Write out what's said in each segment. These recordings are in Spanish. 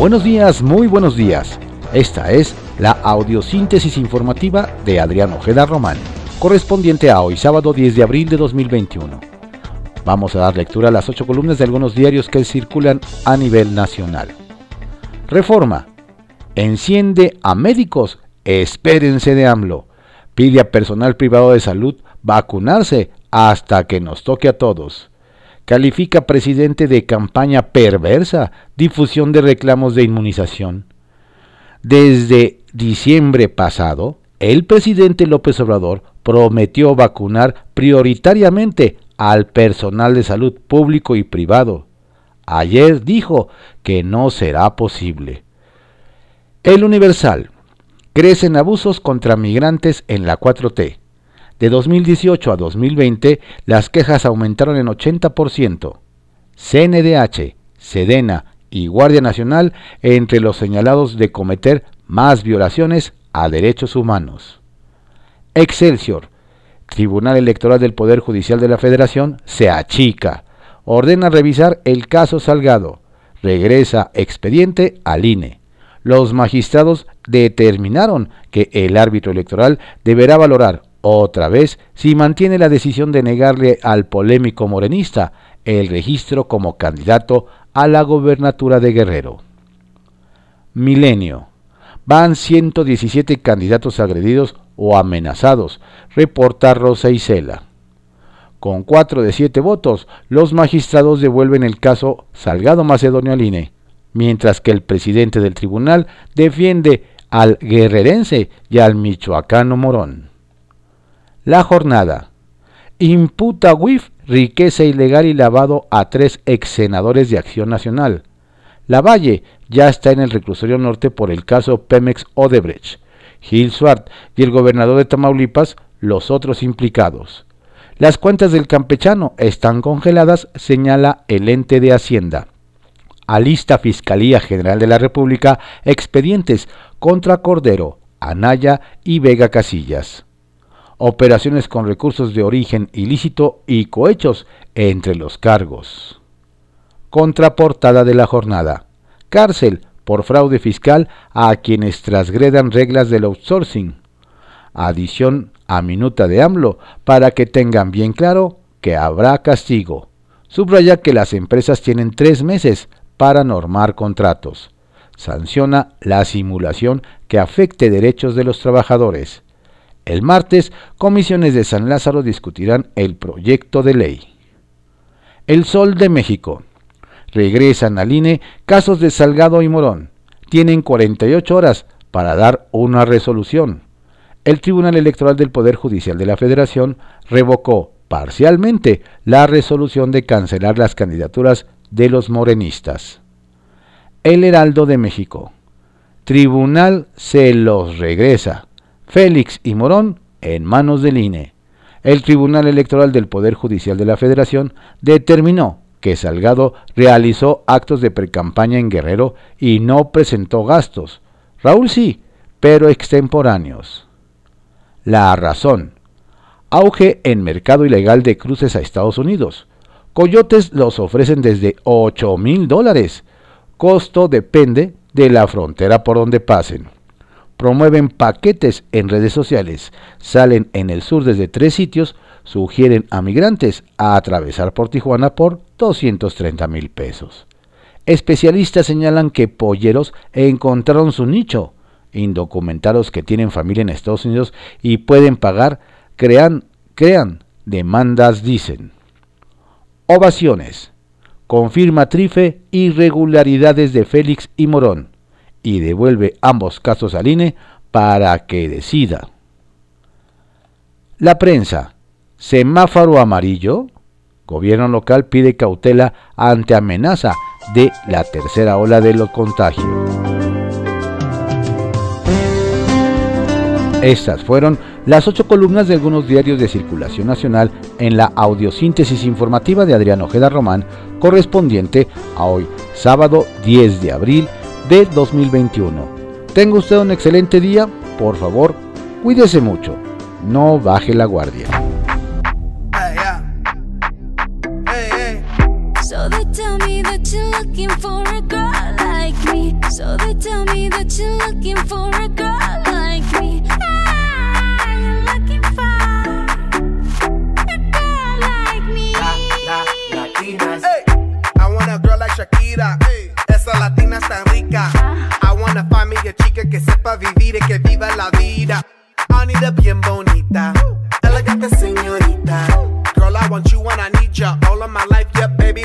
Buenos días, muy buenos días. Esta es la audiosíntesis informativa de Adrián Ojeda Román, correspondiente a hoy, sábado 10 de abril de 2021. Vamos a dar lectura a las ocho columnas de algunos diarios que circulan a nivel nacional. Reforma. Enciende a médicos. Espérense de AMLO. Pide a personal privado de salud vacunarse hasta que nos toque a todos. Califica presidente de campaña perversa, difusión de reclamos de inmunización. Desde diciembre pasado, el presidente López Obrador prometió vacunar prioritariamente al personal de salud público y privado. Ayer dijo que no será posible. El Universal. Crecen abusos contra migrantes en la 4T. De 2018 a 2020, las quejas aumentaron en 80%. CNDH, Sedena y Guardia Nacional entre los señalados de cometer más violaciones a derechos humanos. Excelsior. Tribunal Electoral del Poder Judicial de la Federación se achica. Ordena revisar el caso Salgado. Regresa expediente al INE. Los magistrados determinaron que el árbitro electoral deberá valorar otra vez si mantiene la decisión de negarle al polémico morenista el registro como candidato a la gobernatura de Guerrero. Milenio. Van 117 candidatos agredidos o amenazados, reporta Rosa Isela. Con cuatro de siete votos, los magistrados devuelven el caso Salgado Macedonio al INE, mientras que el presidente del tribunal defiende al guerrerense y al michoacano Morón. La jornada. Imputa WIF riqueza ilegal y lavado a tres ex senadores de Acción Nacional. Lavalle ya está en el reclusorio norte por el caso Pemex Odebrecht. Gil Swart y el gobernador de Tamaulipas los otros implicados. Las cuentas del campechano están congeladas, señala el ente de Hacienda. Alista Fiscalía General de la República expedientes contra Cordero, Anaya y Vega Casillas operaciones con recursos de origen ilícito y cohechos entre los cargos. Contraportada de la jornada. Cárcel por fraude fiscal a quienes transgredan reglas del outsourcing. Adición a minuta de AMLO para que tengan bien claro que habrá castigo. Subraya que las empresas tienen tres meses para normar contratos. Sanciona la simulación que afecte derechos de los trabajadores el martes, comisiones de San Lázaro discutirán el proyecto de ley. El Sol de México. Regresan al INE casos de Salgado y Morón. Tienen 48 horas para dar una resolución. El Tribunal Electoral del Poder Judicial de la Federación revocó parcialmente la resolución de cancelar las candidaturas de los morenistas. El Heraldo de México. Tribunal se los regresa. Félix y Morón en manos del INE. El Tribunal Electoral del Poder Judicial de la Federación determinó que Salgado realizó actos de precampaña en Guerrero y no presentó gastos. Raúl sí, pero extemporáneos. La razón. Auge en mercado ilegal de cruces a Estados Unidos. Coyotes los ofrecen desde 8 mil dólares. Costo depende de la frontera por donde pasen promueven paquetes en redes sociales, salen en el sur desde tres sitios, sugieren a migrantes a atravesar por Tijuana por 230 mil pesos. Especialistas señalan que polleros encontraron su nicho, indocumentados que tienen familia en Estados Unidos y pueden pagar, crean, crean demandas, dicen. Ovaciones. Confirma Trife irregularidades de Félix y Morón y devuelve ambos casos al INE para que decida. La prensa. Semáforo amarillo. Gobierno local pide cautela ante amenaza de la tercera ola de los contagios. Estas fueron las ocho columnas de algunos diarios de circulación nacional en la audiosíntesis informativa de Adrián Ojeda Román, correspondiente a hoy, sábado 10 de abril de 2021. Tenga usted un excelente día, por favor, cuídese mucho, no baje la guardia. So they tell me that you're looking for a girl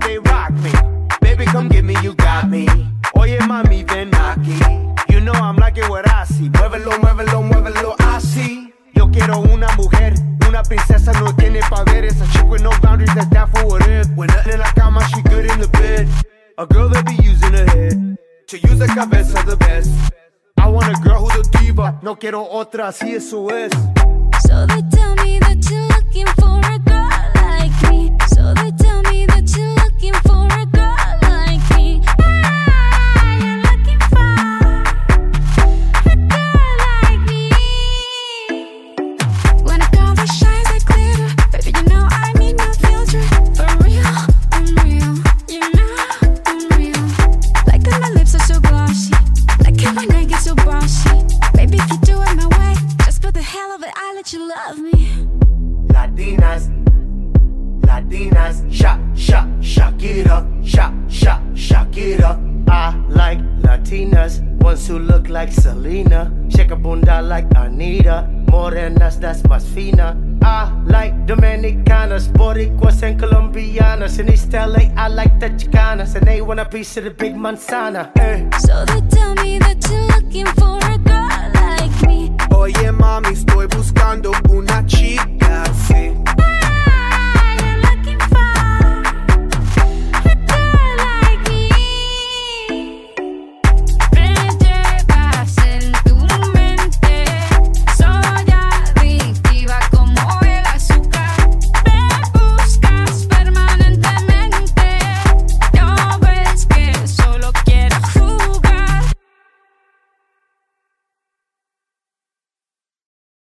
they rock me. Baby, come get me, you got me. Oye, mami, ven aquí. You know I'm liking what I see. Muévelo, muévelo, muévelo, así. Yo quiero una mujer, una princesa no tiene poderes. A chick with no boundaries, that's down for whatever. When nothing in la cama, she good in the bed. A girl that be using her head to use the cabeza the best. I want a girl who's a diva. No quiero otra, así eso es. So they tell me that you're looking for a girl like me. So they tell look like Selena, shake a bunda like Anita, morenas that's más fina. I like Dominicanas, Boricuas and Colombianas. In East LA, I like the Chicanas, and they want a piece of the big manzana. Eh. So they tell me that you're looking for a